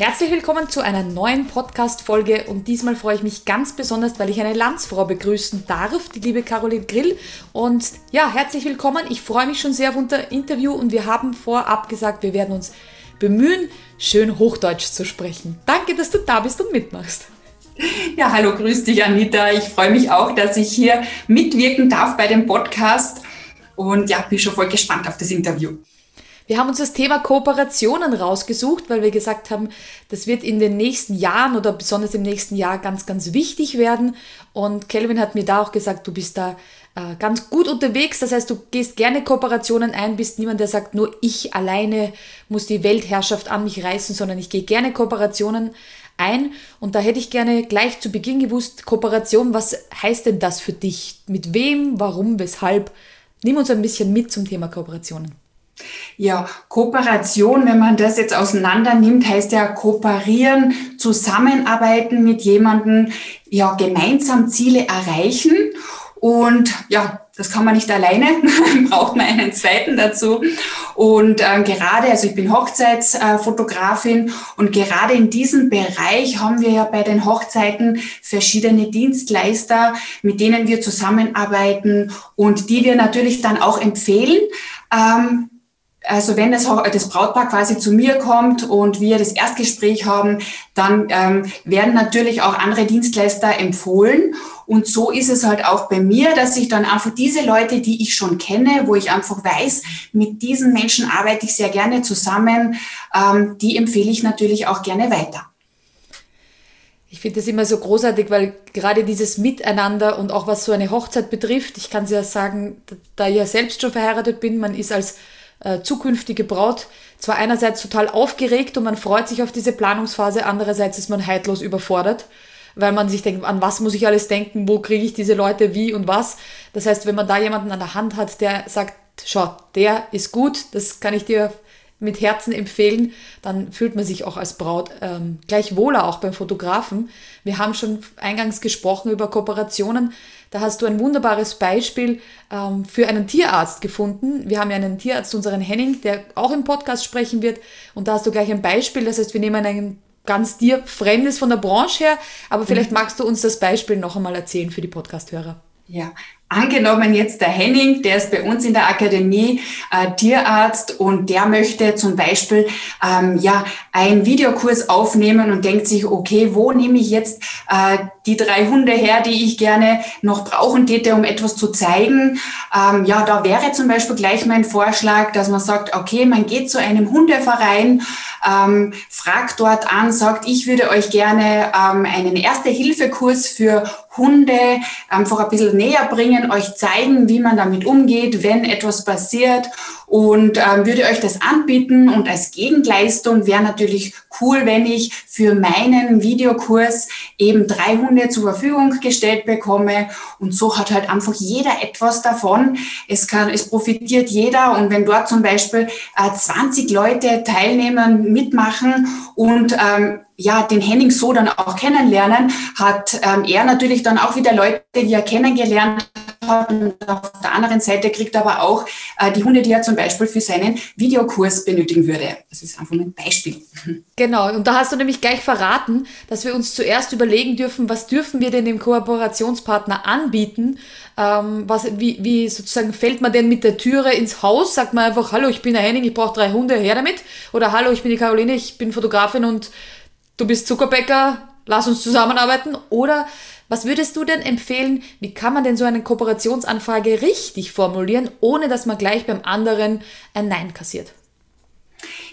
Herzlich willkommen zu einer neuen Podcast-Folge und diesmal freue ich mich ganz besonders, weil ich eine Landsfrau begrüßen darf, die liebe Caroline Grill. Und ja, herzlich willkommen. Ich freue mich schon sehr auf unser Interview und wir haben vorab gesagt, wir werden uns bemühen, schön Hochdeutsch zu sprechen. Danke, dass du da bist und mitmachst. Ja, hallo, grüß dich, Anita. Ich freue mich auch, dass ich hier mitwirken darf bei dem Podcast und ja, bin schon voll gespannt auf das Interview. Wir haben uns das Thema Kooperationen rausgesucht, weil wir gesagt haben, das wird in den nächsten Jahren oder besonders im nächsten Jahr ganz, ganz wichtig werden. Und Kelvin hat mir da auch gesagt, du bist da äh, ganz gut unterwegs. Das heißt, du gehst gerne Kooperationen ein, bist niemand, der sagt, nur ich alleine muss die Weltherrschaft an mich reißen, sondern ich gehe gerne Kooperationen ein. Und da hätte ich gerne gleich zu Beginn gewusst, Kooperation, was heißt denn das für dich? Mit wem, warum, weshalb? Nimm uns ein bisschen mit zum Thema Kooperationen. Ja, Kooperation, wenn man das jetzt auseinander nimmt, heißt ja kooperieren, zusammenarbeiten mit jemandem, ja, gemeinsam Ziele erreichen. Und ja, das kann man nicht alleine, braucht man einen zweiten dazu. Und äh, gerade, also ich bin Hochzeitsfotografin und gerade in diesem Bereich haben wir ja bei den Hochzeiten verschiedene Dienstleister, mit denen wir zusammenarbeiten und die wir natürlich dann auch empfehlen. Ähm, also wenn das, das Brautpaar quasi zu mir kommt und wir das Erstgespräch haben, dann ähm, werden natürlich auch andere Dienstleister empfohlen. Und so ist es halt auch bei mir, dass ich dann einfach diese Leute, die ich schon kenne, wo ich einfach weiß, mit diesen Menschen arbeite ich sehr gerne zusammen, ähm, die empfehle ich natürlich auch gerne weiter. Ich finde das immer so großartig, weil gerade dieses Miteinander und auch was so eine Hochzeit betrifft, ich kann es ja sagen, da ich ja selbst schon verheiratet bin, man ist als äh, zukünftige Braut zwar einerseits total aufgeregt und man freut sich auf diese Planungsphase, andererseits ist man heidlos überfordert, weil man sich denkt, an was muss ich alles denken, wo kriege ich diese Leute, wie und was. Das heißt, wenn man da jemanden an der Hand hat, der sagt, schau, der ist gut, das kann ich dir mit Herzen empfehlen, dann fühlt man sich auch als Braut ähm, gleich wohler, auch beim Fotografen. Wir haben schon eingangs gesprochen über Kooperationen. Da hast du ein wunderbares Beispiel ähm, für einen Tierarzt gefunden. Wir haben ja einen Tierarzt, unseren Henning, der auch im Podcast sprechen wird. Und da hast du gleich ein Beispiel. Das heißt, wir nehmen ein ganz dir Fremdes von der Branche her. Aber vielleicht mhm. magst du uns das Beispiel noch einmal erzählen für die Podcasthörer. Ja, Angenommen jetzt der Henning, der ist bei uns in der Akademie äh, Tierarzt und der möchte zum Beispiel ähm, ja einen Videokurs aufnehmen und denkt sich, okay, wo nehme ich jetzt äh, die drei Hunde her, die ich gerne noch brauchen täte, um etwas zu zeigen? Ähm, ja, da wäre zum Beispiel gleich mein Vorschlag, dass man sagt, okay, man geht zu einem Hundeverein, ähm, fragt dort an, sagt, ich würde euch gerne ähm, einen Erste-Hilfe-Kurs für Hunde einfach ein bisschen näher bringen, euch zeigen, wie man damit umgeht, wenn etwas passiert und ähm, würde euch das anbieten. Und als Gegenleistung wäre natürlich cool, wenn ich für meinen Videokurs eben drei Hunde zur Verfügung gestellt bekomme. Und so hat halt einfach jeder etwas davon. Es kann, es profitiert jeder. Und wenn dort zum Beispiel äh, 20 Leute teilnehmen, mitmachen und ähm, ja, den Henning so dann auch kennenlernen, hat ähm, er natürlich dann auch wieder Leute, die er kennengelernt hat. Und auf der anderen Seite kriegt er aber auch äh, die Hunde, die er zum Beispiel für seinen Videokurs benötigen würde. Das ist einfach ein Beispiel. Genau, und da hast du nämlich gleich verraten, dass wir uns zuerst überlegen dürfen, was dürfen wir denn dem Kooperationspartner anbieten? Ähm, was, wie, wie sozusagen fällt man denn mit der Türe ins Haus? Sagt man einfach, hallo, ich bin der Henning, ich brauche drei Hunde, her damit? Oder hallo, ich bin die Caroline, ich bin Fotografin und du bist Zuckerbäcker, lass uns zusammenarbeiten? Oder was würdest du denn empfehlen, wie kann man denn so eine Kooperationsanfrage richtig formulieren, ohne dass man gleich beim anderen ein Nein kassiert?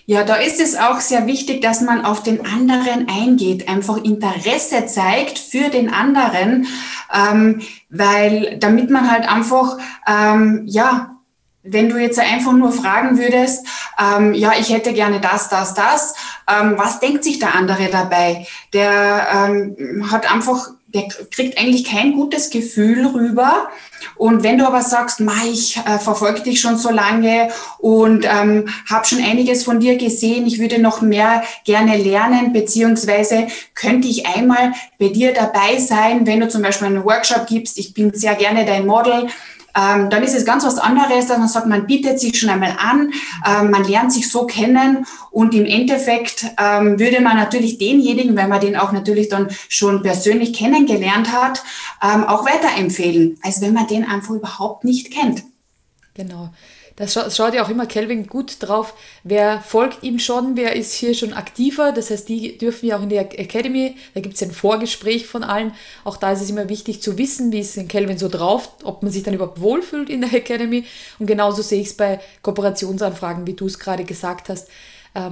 Ja, da ist es auch sehr wichtig, dass man auf den anderen eingeht, einfach Interesse zeigt für den anderen, ähm, weil damit man halt einfach, ähm, ja, wenn du jetzt einfach nur fragen würdest, ähm, ja, ich hätte gerne das, das, das, ähm, was denkt sich der andere dabei? Der ähm, hat einfach, der kriegt eigentlich kein gutes Gefühl rüber. Und wenn du aber sagst, Ma, ich äh, verfolge dich schon so lange und ähm, habe schon einiges von dir gesehen, ich würde noch mehr gerne lernen, beziehungsweise könnte ich einmal bei dir dabei sein, wenn du zum Beispiel einen Workshop gibst, ich bin sehr gerne dein Model, ähm, dann ist es ganz was anderes, dass man sagt, man bietet sich schon einmal an, ähm, man lernt sich so kennen und im Endeffekt ähm, würde man natürlich denjenigen, wenn man den auch natürlich dann schon persönlich kennengelernt hat, ähm, auch weiterempfehlen, als wenn man den einfach überhaupt nicht kennt. Genau. Das schaut ja auch immer Kelvin gut drauf, wer folgt ihm schon, wer ist hier schon aktiver. Das heißt, die dürfen ja auch in der Academy, da gibt es ein Vorgespräch von allen. Auch da ist es immer wichtig zu wissen, wie ist denn Kelvin so drauf, ob man sich dann überhaupt wohlfühlt in der Academy. Und genauso sehe ich es bei Kooperationsanfragen, wie du es gerade gesagt hast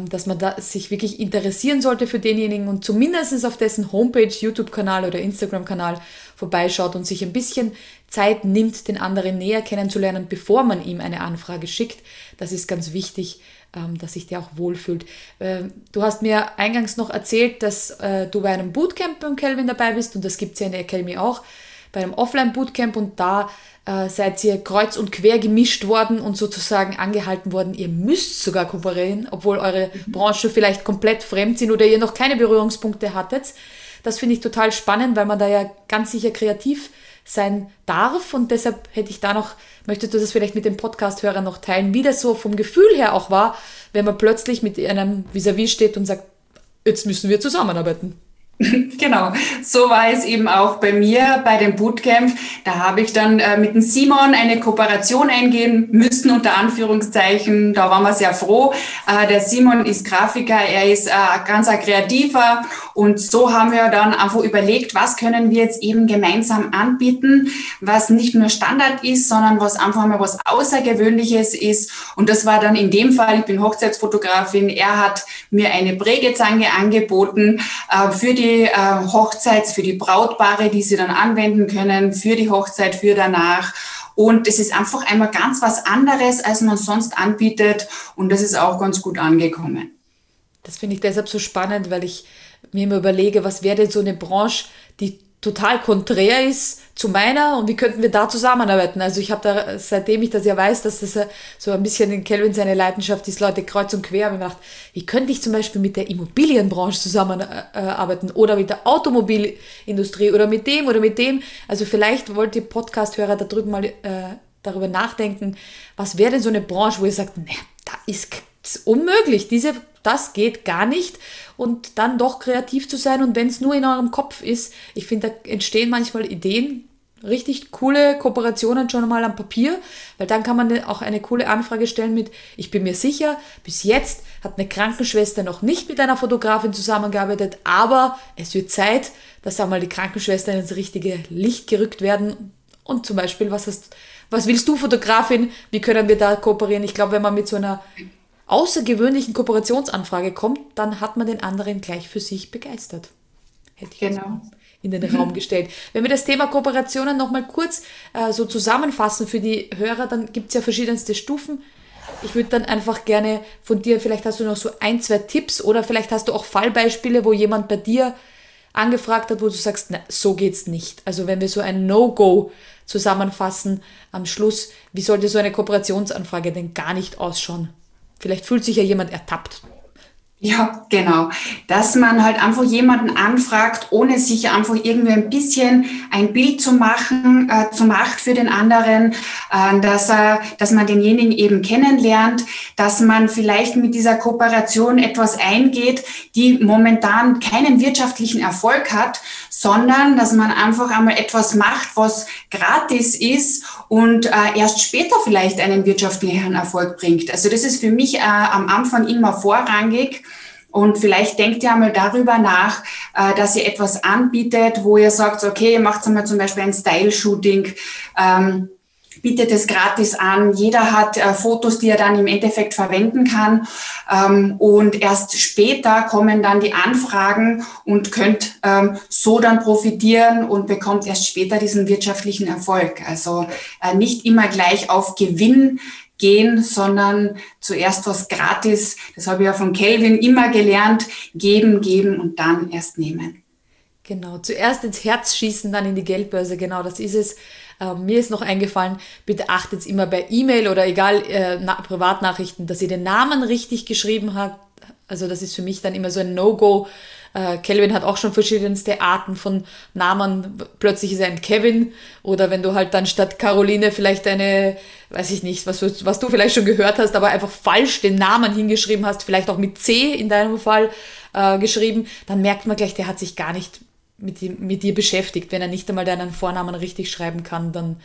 dass man da sich wirklich interessieren sollte für denjenigen und zumindest auf dessen Homepage, YouTube-Kanal oder Instagram-Kanal vorbeischaut und sich ein bisschen Zeit nimmt, den anderen näher kennenzulernen, bevor man ihm eine Anfrage schickt. Das ist ganz wichtig, ähm, dass sich der auch wohlfühlt. Ähm, du hast mir eingangs noch erzählt, dass äh, du bei einem Bootcamp beim Kelvin dabei bist und das gibt es ja in der Academy auch, bei einem Offline-Bootcamp und da äh, seid ihr kreuz und quer gemischt worden und sozusagen angehalten worden, ihr müsst sogar kooperieren, obwohl eure mhm. Branche vielleicht komplett fremd sind oder ihr noch keine Berührungspunkte hattet. Das finde ich total spannend, weil man da ja ganz sicher kreativ sein darf und deshalb hätte ich da noch, möchtest du das vielleicht mit dem Podcast-Hörer noch teilen, wie das so vom Gefühl her auch war, wenn man plötzlich mit einem Vis-à-vis -vis steht und sagt, jetzt müssen wir zusammenarbeiten. Genau, so war es eben auch bei mir bei dem Bootcamp. Da habe ich dann äh, mit dem Simon eine Kooperation eingehen müssen, unter Anführungszeichen. Da waren wir sehr froh. Äh, der Simon ist Grafiker, er ist äh, ganz ein Kreativer. Und so haben wir dann einfach überlegt, was können wir jetzt eben gemeinsam anbieten, was nicht nur Standard ist, sondern was einfach mal was Außergewöhnliches ist. Und das war dann in dem Fall, ich bin Hochzeitsfotografin, er hat mir eine Prägezange angeboten äh, für die die äh, Hochzeit, für die Brautpaare, die sie dann anwenden können, für die Hochzeit, für danach. Und es ist einfach einmal ganz was anderes, als man sonst anbietet. Und das ist auch ganz gut angekommen. Das finde ich deshalb so spannend, weil ich mir immer überlege, was wäre denn so eine Branche, die total konträr ist zu meiner und wie könnten wir da zusammenarbeiten. Also ich habe da, seitdem ich das ja weiß, dass das so ein bisschen in Kelvin seine Leidenschaft ist, Leute kreuz und quer, habe ich gedacht, wie könnte ich zum Beispiel mit der Immobilienbranche zusammenarbeiten oder mit der Automobilindustrie oder mit dem oder mit dem. Also vielleicht wollt ihr Podcast-Hörer da drüben mal äh, darüber nachdenken, was wäre denn so eine Branche, wo ihr sagt, ne, da ist unmöglich, diese, das geht gar nicht. Und dann doch kreativ zu sein. Und wenn es nur in eurem Kopf ist, ich finde, da entstehen manchmal Ideen, richtig coole Kooperationen schon mal am Papier, weil dann kann man auch eine coole Anfrage stellen mit, ich bin mir sicher, bis jetzt hat eine Krankenschwester noch nicht mit einer Fotografin zusammengearbeitet, aber es wird Zeit, dass einmal die Krankenschwester ins richtige Licht gerückt werden. Und zum Beispiel, was hast, was willst du Fotografin, wie können wir da kooperieren? Ich glaube, wenn man mit so einer außergewöhnlichen Kooperationsanfrage kommt, dann hat man den anderen gleich für sich begeistert. Hätte ich genau. in den Raum gestellt. Wenn wir das Thema Kooperationen nochmal kurz äh, so zusammenfassen für die Hörer, dann gibt es ja verschiedenste Stufen. Ich würde dann einfach gerne von dir, vielleicht hast du noch so ein, zwei Tipps oder vielleicht hast du auch Fallbeispiele, wo jemand bei dir angefragt hat, wo du sagst, na, so geht's nicht. Also wenn wir so ein No-Go zusammenfassen am Schluss, wie sollte so eine Kooperationsanfrage denn gar nicht ausschauen? Vielleicht fühlt sich ja jemand ertappt. Ja, genau. Dass man halt einfach jemanden anfragt, ohne sich einfach irgendwie ein bisschen ein Bild zu machen, äh, zu macht für den anderen, äh, dass er, dass man denjenigen eben kennenlernt, dass man vielleicht mit dieser Kooperation etwas eingeht, die momentan keinen wirtschaftlichen Erfolg hat, sondern dass man einfach einmal etwas macht, was gratis ist und äh, erst später vielleicht einen wirtschaftlichen Erfolg bringt. Also das ist für mich äh, am Anfang immer vorrangig. Und vielleicht denkt ihr einmal darüber nach, äh, dass ihr etwas anbietet, wo ihr sagt, okay, ihr macht einmal zum Beispiel ein Style-Shooting. Ähm, bietet es gratis an. Jeder hat äh, Fotos, die er dann im Endeffekt verwenden kann. Ähm, und erst später kommen dann die Anfragen und könnt ähm, so dann profitieren und bekommt erst später diesen wirtschaftlichen Erfolg. Also äh, nicht immer gleich auf Gewinn gehen, sondern zuerst was gratis. Das habe ich ja von Kelvin immer gelernt. Geben, geben und dann erst nehmen. Genau, zuerst ins Herz schießen, dann in die Geldbörse. Genau, das ist es. Ähm, mir ist noch eingefallen, bitte achtet immer bei E-Mail oder egal, äh, Privatnachrichten, dass ihr den Namen richtig geschrieben habt, Also das ist für mich dann immer so ein No-Go. Äh, Kelvin hat auch schon verschiedenste Arten von Namen. Plötzlich ist er ein Kevin. Oder wenn du halt dann statt Caroline vielleicht eine, weiß ich nicht, was, was du vielleicht schon gehört hast, aber einfach falsch den Namen hingeschrieben hast, vielleicht auch mit C in deinem Fall äh, geschrieben, dann merkt man gleich, der hat sich gar nicht mit, mit dir beschäftigt. Wenn er nicht einmal deinen Vornamen richtig schreiben kann, dann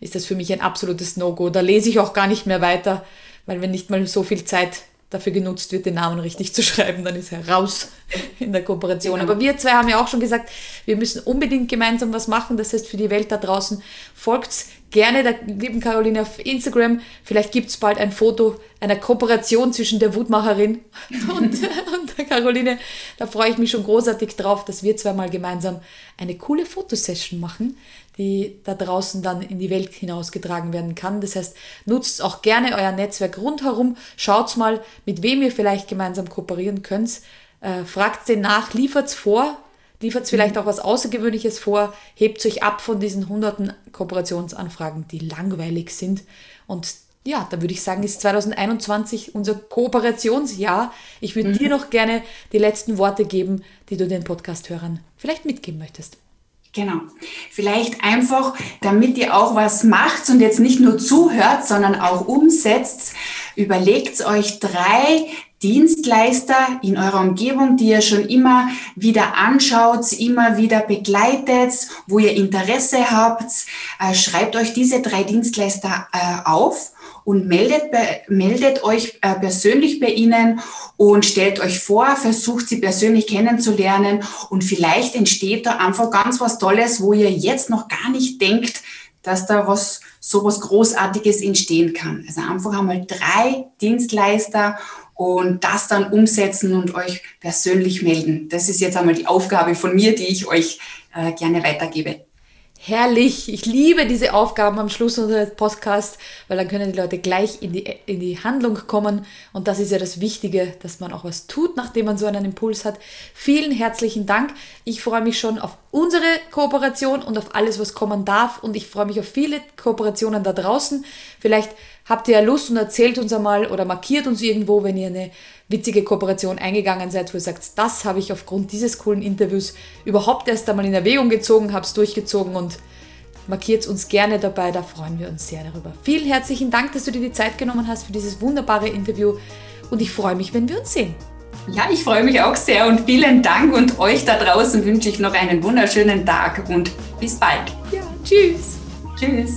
ist das für mich ein absolutes No-Go. Da lese ich auch gar nicht mehr weiter, weil wenn nicht mal so viel Zeit dafür genutzt wird, den Namen richtig zu schreiben, dann ist er raus in der Kooperation. Genau. Aber wir zwei haben ja auch schon gesagt, wir müssen unbedingt gemeinsam was machen. Das heißt, für die Welt da draußen folgt gerne der lieben Caroline auf Instagram. Vielleicht gibt es bald ein Foto einer Kooperation zwischen der Wutmacherin und, und der Caroline. Da freue ich mich schon großartig drauf, dass wir zweimal gemeinsam eine coole Fotosession machen, die da draußen dann in die Welt hinausgetragen werden kann. Das heißt, nutzt auch gerne euer Netzwerk rundherum. Schaut mal, mit wem ihr vielleicht gemeinsam kooperieren könnt. Äh, fragt den nach, liefert's vor, liefert vielleicht mhm. auch was Außergewöhnliches vor, hebt euch ab von diesen hunderten Kooperationsanfragen, die langweilig sind. Und ja, da würde ich sagen, ist 2021 unser Kooperationsjahr. Ich würde mhm. dir noch gerne die letzten Worte geben, die du den Podcast-Hörern vielleicht mitgeben möchtest. Genau. Vielleicht einfach, damit ihr auch was macht und jetzt nicht nur zuhört, sondern auch umsetzt, überlegt euch drei Dienstleister in eurer Umgebung, die ihr schon immer wieder anschaut, immer wieder begleitet, wo ihr Interesse habt. Äh, schreibt euch diese drei Dienstleister äh, auf und meldet, meldet euch äh, persönlich bei ihnen und stellt euch vor, versucht sie persönlich kennenzulernen und vielleicht entsteht da einfach ganz was Tolles, wo ihr jetzt noch gar nicht denkt, dass da was so was Großartiges entstehen kann. Also einfach einmal drei Dienstleister und das dann umsetzen und euch persönlich melden. Das ist jetzt einmal die Aufgabe von mir, die ich euch äh, gerne weitergebe. Herrlich. Ich liebe diese Aufgaben am Schluss unseres Podcasts, weil dann können die Leute gleich in die, in die Handlung kommen. Und das ist ja das Wichtige, dass man auch was tut, nachdem man so einen Impuls hat. Vielen herzlichen Dank. Ich freue mich schon auf unsere Kooperation und auf alles, was kommen darf. Und ich freue mich auf viele Kooperationen da draußen. Vielleicht habt ihr ja Lust und erzählt uns einmal oder markiert uns irgendwo, wenn ihr eine witzige Kooperation eingegangen seid, wo ihr sagt, das habe ich aufgrund dieses coolen Interviews überhaupt erst einmal in Erwägung gezogen, habe es durchgezogen und markiert uns gerne dabei, da freuen wir uns sehr darüber. Vielen herzlichen Dank, dass du dir die Zeit genommen hast für dieses wunderbare Interview und ich freue mich, wenn wir uns sehen. Ja, ich freue mich auch sehr und vielen Dank und euch da draußen wünsche ich noch einen wunderschönen Tag und bis bald. Ja, tschüss. Tschüss.